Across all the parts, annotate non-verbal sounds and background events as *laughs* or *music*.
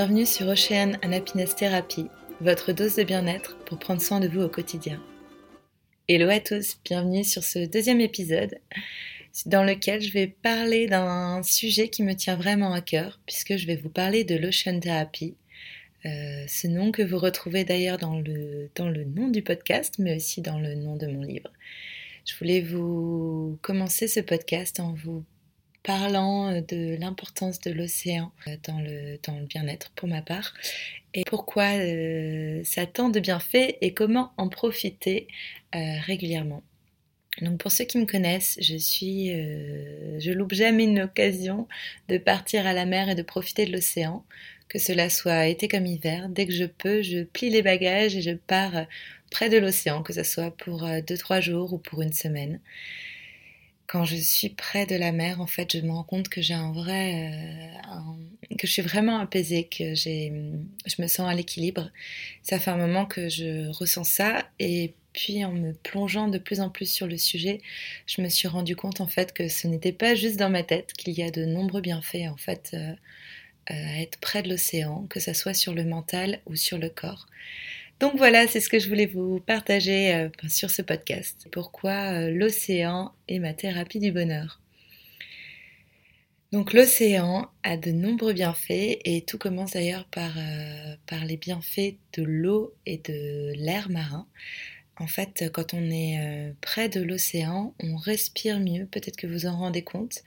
Bienvenue sur Ocean and Happiness Therapy, votre dose de bien-être pour prendre soin de vous au quotidien. Hello à tous, bienvenue sur ce deuxième épisode dans lequel je vais parler d'un sujet qui me tient vraiment à cœur puisque je vais vous parler de l'Ocean Therapy, euh, ce nom que vous retrouvez d'ailleurs dans le, dans le nom du podcast mais aussi dans le nom de mon livre. Je voulais vous commencer ce podcast en vous parlant euh, de l'importance de l'océan euh, dans le, bien-être pour ma part et pourquoi euh, ça tend de bienfaits et comment en profiter régulièrement. Donc pour ceux qui me connaissent, je suis, je loupe jamais une occasion de partir à la mer et de profiter de l'océan, que cela soit été comme hiver. Dès que je peux, je plie les bagages et je pars près de l'océan, que ce soit pour 2-3 jours ou pour une semaine quand je suis près de la mer, en fait, je me rends compte que j'ai un vrai, euh, que je suis vraiment apaisée, que j'ai, je me sens à l'équilibre. Ça fait un moment que je ressens ça, et puis en me plongeant de plus en plus sur le sujet, je me suis rendu compte en fait que ce n'était pas juste dans ma tête, qu'il y a de nombreux bienfaits en fait euh, euh, à être près de l'océan, que ça soit sur le mental ou sur le corps. Donc voilà, c'est ce que je voulais vous partager euh, sur ce podcast. Pourquoi euh, l'océan est ma thérapie du bonheur. Donc l'océan a de nombreux bienfaits et tout commence d'ailleurs par, euh, par les bienfaits de l'eau et de l'air marin. En fait, quand on est près de l'océan, on respire mieux, peut-être que vous en rendez compte.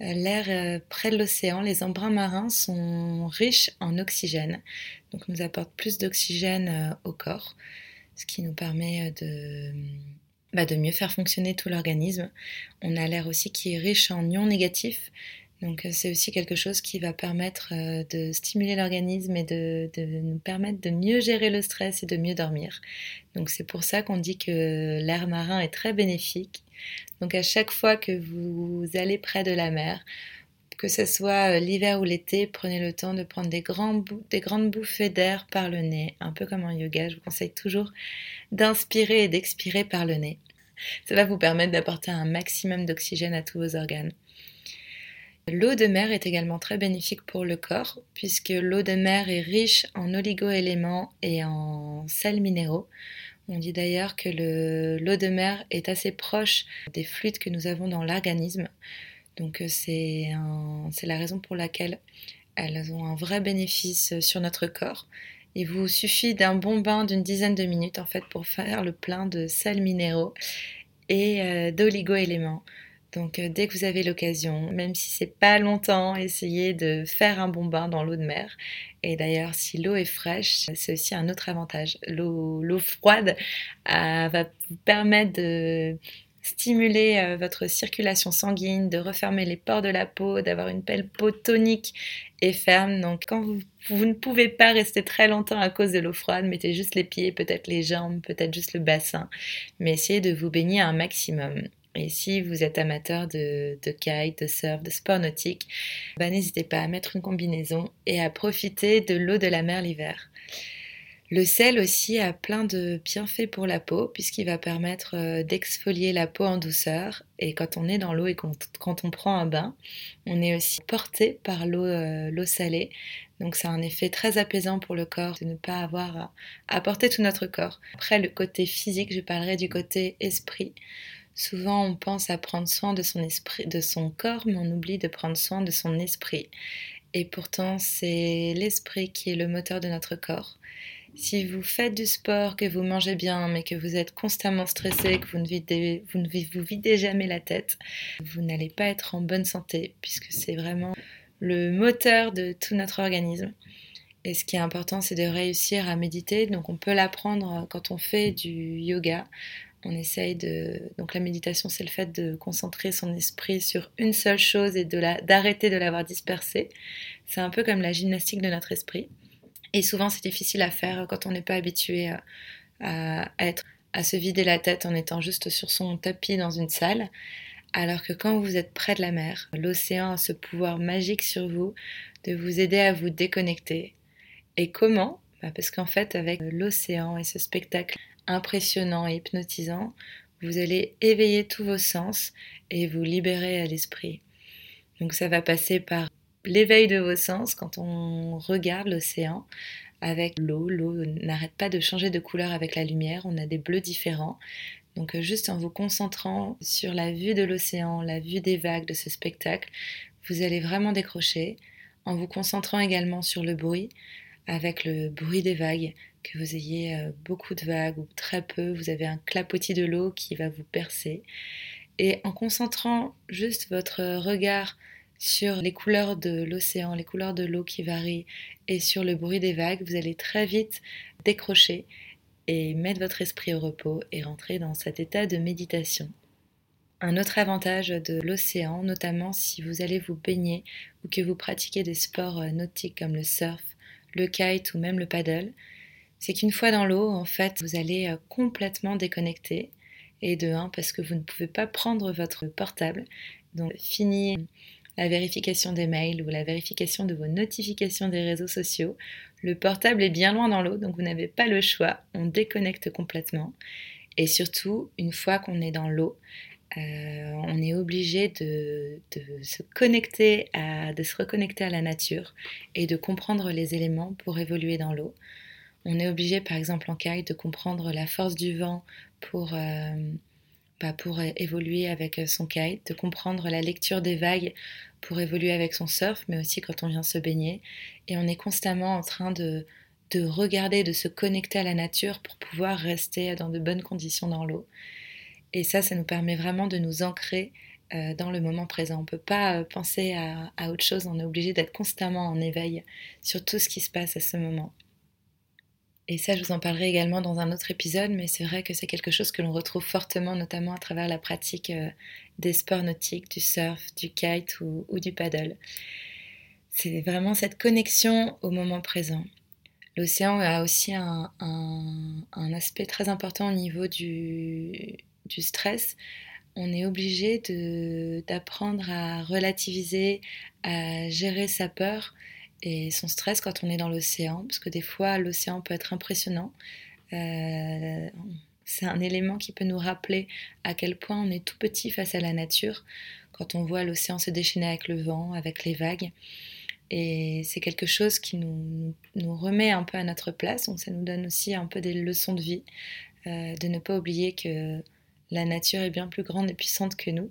L'air près de l'océan, les embruns marins sont riches en oxygène, donc nous apporte plus d'oxygène euh, au corps, ce qui nous permet euh, de, bah, de mieux faire fonctionner tout l'organisme. On a l'air aussi qui est riche en ions négatifs, donc euh, c'est aussi quelque chose qui va permettre de stimuler l'organisme et de, nous permettre de mieux gérer le stress et de mieux dormir. Donc c'est pour ça qu'on dit que l'air marin est très bénéfique. Donc à chaque fois que vous allez près de la mer, que ce soit euh, l'hiver ou l'été, prenez le temps de prendre des, des grandes bouffées d'air par le nez, un peu comme en yoga. Je vous conseille toujours d'inspirer et d'expirer par le nez. Cela vous permet d'apporter un maximum d'oxygène à tous vos organes. L'eau de mer est également très bénéfique pour le corps, puisque l'eau de mer est riche en oligo-éléments et en sels minéraux. On dit d'ailleurs que l'eau de mer est assez proche des fluides que nous avons dans l'organisme. Donc euh, c'est la raison pour laquelle elles ont un vrai bénéfice sur notre corps. Il vous suffit d'un bon bain d'une dizaine de minutes en fait pour faire le plein de sels minéraux et euh, d'oligo-éléments. Donc dès que vous avez l'occasion, même si c'est pas longtemps, essayez de faire un bon bain dans l'eau de mer. Et d'ailleurs, si l'eau est fraîche, c'est aussi un autre avantage. L'eau froide va vous permettre de stimuler euh, votre circulation sanguine, de refermer les pores de la peau, d'avoir une belle peau tonique et ferme. Donc quand vous, vous, ne pouvez pas rester très longtemps à cause de l'eau froide, mettez juste les pieds, peut-être les jambes, peut-être juste le bassin, mais essayez de vous baigner un maximum. Et si vous êtes amateur de, kite, de surf, de sport nautique, bah, n'hésitez pas à mettre une combinaison et à profiter de l'eau de la mer l'hiver. Le sel aussi a plein de bienfaits pour la peau puisqu'il va permettre euh, d'exfolier la peau en douceur et quand on est dans l'eau et quand, on prend un bain, on est aussi porté par l'eau euh, salée. Donc ça a un effet très apaisant pour le corps de ne pas avoir à, porter tout notre corps. Après le côté physique, je parlerai du côté esprit. Souvent, on pense à prendre soin de son esprit, de son corps, mais on oublie de prendre soin de son esprit. Et pourtant, c'est l'esprit qui est le moteur de notre corps. Si vous faites du sport, que vous mangez bien, mais que vous êtes constamment stressé, que vous ne videz, vous ne vous videz jamais la tête, vous n'allez pas être en bonne santé, puisque c'est vraiment le moteur de tout notre organisme. Et ce qui est important, c'est de réussir à méditer. Donc, on peut l'apprendre quand on fait du yoga. On essaye de. Donc, la méditation, c'est le fait de concentrer son esprit sur une seule chose et d'arrêter de l'avoir dispersé. C'est un peu comme la gymnastique de notre esprit. Et souvent, c'est difficile à faire quand on n'est pas habitué à, être, à se vider la tête en étant juste sur son tapis dans une salle. Alors que quand vous êtes près de la mer, l'océan a ce pouvoir magique sur vous de vous aider à vous déconnecter. Et comment? Bah, Parce qu'en fait, avec l'océan et ce spectacle impressionnant et hypnotisant, vous allez éveiller tous vos sens et vous libérer à l'esprit. Donc ça va passer par l'éveil de vos sens quand on regarde l'océan avec l'eau. L'eau n'arrête pas de changer de couleur avec la lumière, on a des bleus différents. Donc euh, juste en vous concentrant sur la vue de l'océan, la vue des vagues de ce spectacle, vous allez vraiment décrocher, en vous concentrant également sur le bruit, avec le bruit des vagues, que vous ayez euh, beaucoup de vagues ou très peu, vous avez un clapotis de l'eau qui va vous percer. Et en concentrant juste votre regard sur les couleurs de l'océan, les couleurs de l'eau qui varient et sur le bruit des vagues, vous allez très vite décrocher et mettre votre esprit au repos et rentrer dans cet état de méditation. Un autre avantage de l'océan, notamment si vous allez vous baigner ou que vous pratiquez des sports euh, nautiques comme le surf, le kite ou même le paddle, c'est qu'une fois dans l'eau, en fait, vous allez euh, complètement déconnecter. Et de un, parce que vous ne pouvez pas prendre votre portable. Donc, fini la vérification des mails ou la vérification de vos notifications des réseaux sociaux. Le portable est bien loin dans l'eau, donc vous n'avez pas le choix. On déconnecte complètement. Et surtout, une fois qu'on est dans l'eau, euh, on est obligé de, se connecter de se reconnecter à la nature et de comprendre les éléments pour évoluer dans l'eau. On est obligé, par exemple en kite, de comprendre la force du vent pour euh, bah, pour évoluer avec euh, son kite, de comprendre la lecture des vagues pour évoluer avec son surf, mais aussi quand on vient se baigner. Et on est constamment en train de, de regarder, de se connecter à la nature pour pouvoir rester dans de bonnes conditions dans l'eau. Et ça, ça nous permet vraiment de nous ancrer euh, dans le moment présent. On ne peut pas euh, penser à, à, autre chose, on est obligé d'être constamment en éveil sur tout ce qui se passe à ce moment. Et ça, je vous en parlerai également dans un autre épisode, mais c'est vrai que c'est quelque chose que l'on retrouve fortement, notamment à travers la pratique euh, des sports nautiques, du surf, du kite ou, du paddle. C'est vraiment cette connexion au moment présent. L'océan a aussi un, aspect très important au niveau du, du stress. On est obligé d'apprendre à relativiser, à gérer sa peur et son stress quand on est dans l'océan, parce que des fois l'océan peut être impressionnant. Euh, c'est un élément qui peut nous rappeler à quel point on est tout petit face à la nature, quand on voit l'océan se déchaîner avec le vent, avec les vagues. Et c'est quelque chose qui nous, nous, remet un peu à notre place, donc ça nous donne aussi un peu des leçons de vie, euh, de ne pas oublier que la nature est bien plus grande et puissante que nous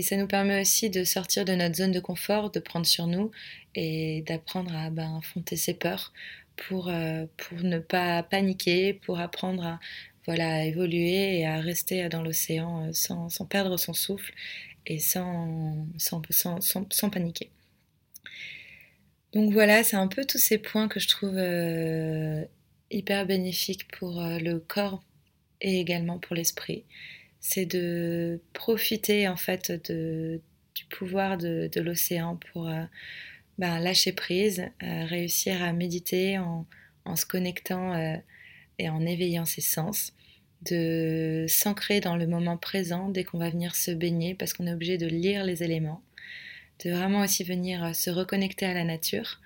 et ça nous permet aussi de sortir de notre zone de confort, de prendre sur nous et d'apprendre à ben, affronter ses peurs pour, euh, pour ne pas paniquer, pour apprendre à voilà, évoluer et à rester dans l'océan euh, sans, perdre son souffle et sans paniquer. Donc voilà, c'est un peu tous ces points que je trouve euh, hyper bénéfiques pour le corps et également pour l'esprit c'est de profiter en fait du pouvoir de, l'océan pour euh, ben, lâcher prise, euh, réussir à méditer en, se connectant euh, et en éveillant ses sens, de s'ancrer dans le moment présent dès qu'on va venir se baigner parce qu'on est obligé de lire les éléments, de vraiment aussi venir se reconnecter à la nature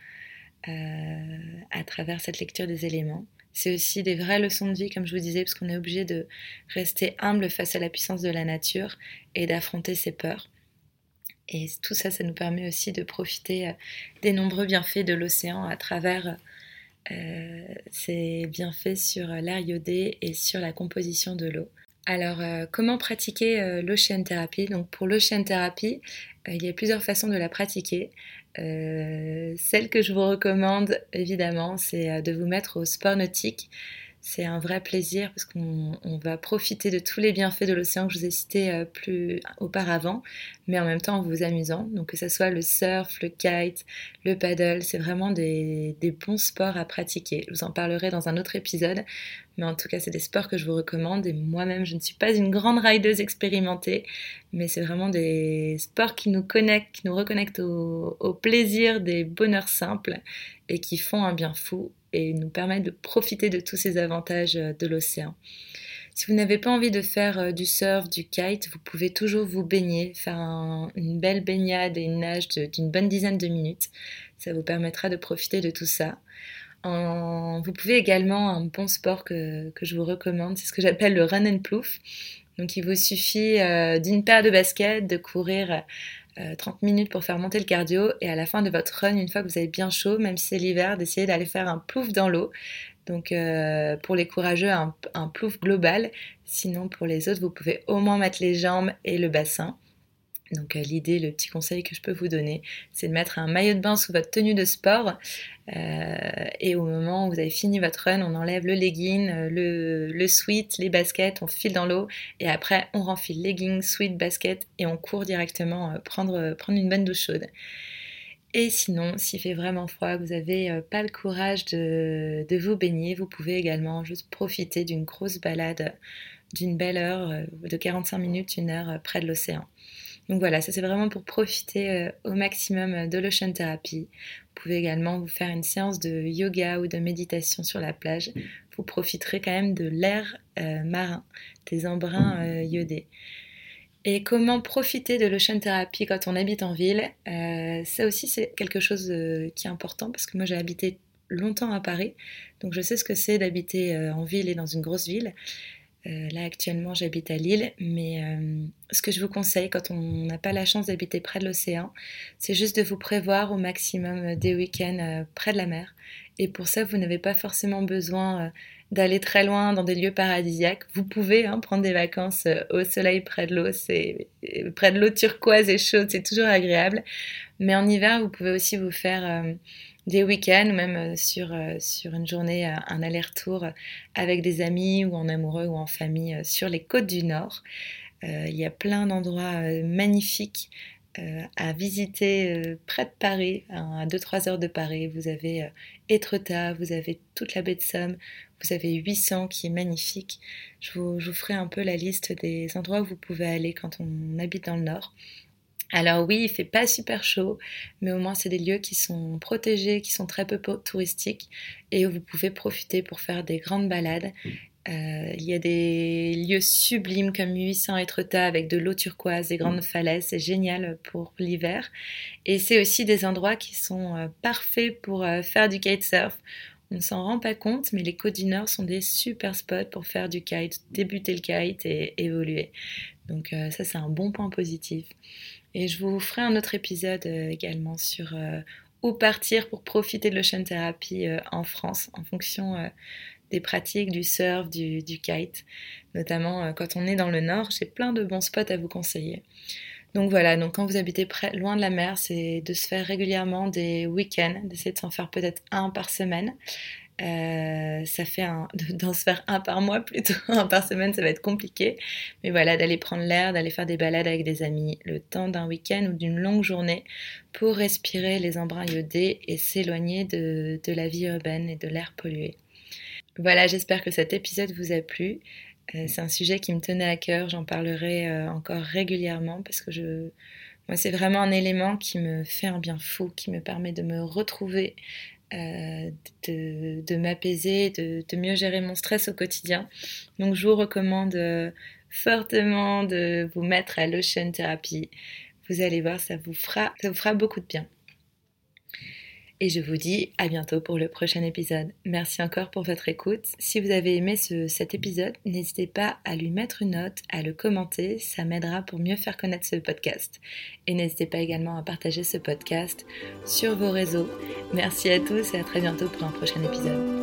à travers cette lecture des éléments c'est aussi des vraies leçons de vie, comme je vous disais, parce qu'on est obligé de rester humble face à la puissance de la nature et d'affronter ses peurs. Et tout ça, ça nous permet aussi de profiter euh, des nombreux bienfaits de l'océan à travers euh, ces bienfaits sur l'air iodé et sur la composition de l'eau. Alors, euh, comment pratiquer l'ocean thérapie Donc, pour l'ocean thérapie, il y a plusieurs façons de la pratiquer. Euh, celle que je vous recommande, évidemment, c'est euh, de vous mettre au sport nautique. C'est un vrai plaisir parce qu'on va profiter de tous les bienfaits de l'océan que je vous ai cités euh, plus auparavant, mais en même temps en vous amusant. Donc que ce soit le surf, le kite, le paddle, c'est vraiment des, bons sports à pratiquer. Je vous en parlerai dans un autre épisode, mais en tout cas c'est des sports que je vous recommande et moi-même je ne suis pas une grande rideuse expérimentée, mais c'est vraiment des sports qui nous connectent, qui nous reconnectent au plaisir des bonheurs simples et qui font un bien fou et nous permettent de profiter de tous ces avantages euh, de l'océan. Si vous n'avez pas envie de faire euh, du surf, du kite, vous pouvez toujours vous baigner, faire une belle baignade et une nage d'une bonne dizaine de minutes. Ça vous permettra de profiter de tout ça. vous pouvez également, un bon sport que, je vous recommande, c'est ce que j'appelle le run and plouf. Donc il vous suffit euh, d'une paire de baskets, de courir 30 minutes pour faire monter le cardio et à la fin de votre run, une fois que vous avez bien chaud, même si c'est l'hiver, d'essayer d'aller faire un plouf dans l'eau. Donc pour les courageux, un, un, plouf global. Sinon pour les autres, vous pouvez au moins mettre les jambes et le bassin. Donc l'idée, le petit conseil que je peux vous donner, c'est de mettre un maillot de bain sous votre tenue de sport. Euh, et au moment où vous avez fini votre run, on enlève le legging, euh, le, sweat, les baskets, on file dans l'eau. Et après, on renfile legging, sweat, basket et on court directement euh, prendre, une bonne douche chaude. Et sinon, s'il fait vraiment froid, vous n'avez pas le courage de, de, vous baigner, vous pouvez également juste profiter d'une grosse balade d'une belle heure, de 45 minutes, une heure près de l'océan. Donc voilà, ça c'est vraiment pour profiter euh, au maximum euh, de l'ocean therapy. Vous pouvez également vous faire une séance de yoga ou de méditation sur la plage. Vous profiterez quand même de l'air euh, marin, des embruns iodés. Et comment profiter de l'ocean therapy quand on habite en ville? Ça aussi c'est quelque chose qui est important parce que moi j'ai habité longtemps à Paris, donc je sais ce que c'est d'habiter en ville et dans une grosse ville. Euh, là actuellement j'habite à Lille, mais euh, ce que je vous conseille quand on n'a pas la chance d'habiter près de l'océan, c'est juste de vous prévoir au maximum des week-ends euh, près de la mer. Et pour ça, vous n'avez pas forcément besoin d'aller très loin dans des lieux paradisiaques. Vous pouvez hein, prendre des vacances au soleil près de l'eau, c'est près de l'eau turquoise et chaude, c'est toujours agréable. Mais en hiver, vous pouvez aussi vous faire des week-ends ou même euh, sur, euh, sur une journée, euh, un aller-retour avec des amis ou en amoureux ou en famille sur les côtes du Nord. il y a plein d'endroits magnifiques à visiter près de Paris, hein, à 2-3 heures de Paris. Vous avez Étretat, vous avez toute la baie de Somme, vous avez 800 qui est magnifique. Je vous ferai un peu la liste des endroits où vous pouvez aller quand on habite dans le Nord. Alors oui, il fait pas super chaud, mais au moins c'est des lieux qui sont protégés, qui sont très peu touristiques et où vous pouvez profiter pour faire des grandes balades. Euh, il y a des lieux sublimes comme 800 Etretat avec de l'eau turquoise, des grandes falaises, c'est génial pour l'hiver. Et c'est aussi des endroits qui sont euh, parfaits pour euh, faire du kitesurf. On ne s'en rend pas compte, mais les Côtes du Nord sont des super spots pour faire du kite, débuter le kite et évoluer. Donc ça c'est un bon point positif. Et je vous ferai un autre épisode euh, également sur euh, où partir pour profiter de l'ocean therapy euh, en France en fonction des pratiques du surf, du, kite. Notamment quand on est dans le nord, j'ai plein de bons spots à vous conseiller. Donc voilà, donc quand vous habitez loin de la mer, c'est de se faire régulièrement des week-ends, d'essayer de s'en faire peut-être un par semaine. Euh, ça fait un, *laughs* d'en se faire un par mois plutôt, *laughs* un par semaine, ça va être compliqué. Mais voilà, d'aller prendre l'air, d'aller faire des balades avec des amis, le temps d'un week-end ou d'une longue journée pour respirer les embruns iodés et s'éloigner de la vie urbaine et de l'air pollué. Voilà, j'espère que cet épisode vous a plu. Euh, c'est un sujet qui me tenait à cœur, j'en parlerai euh, encore régulièrement parce que je, moi, c'est vraiment un élément qui me fait un bien fou, qui me permet de me retrouver euh, de, m'apaiser, de, mieux gérer mon stress au quotidien. Donc je vous recommande fortement de vous mettre à l'ocean therapy. Vous allez voir, ça vous fera, ça vous fera beaucoup de bien. Et je vous dis à bientôt pour le prochain épisode. Merci encore pour votre écoute. Si vous avez aimé cet épisode, n'hésitez pas à lui mettre une note, à le commenter, ça m'aidera pour mieux faire connaître ce podcast. Et n'hésitez pas également à partager ce podcast sur vos réseaux. Merci à tous et à très bientôt pour un prochain épisode.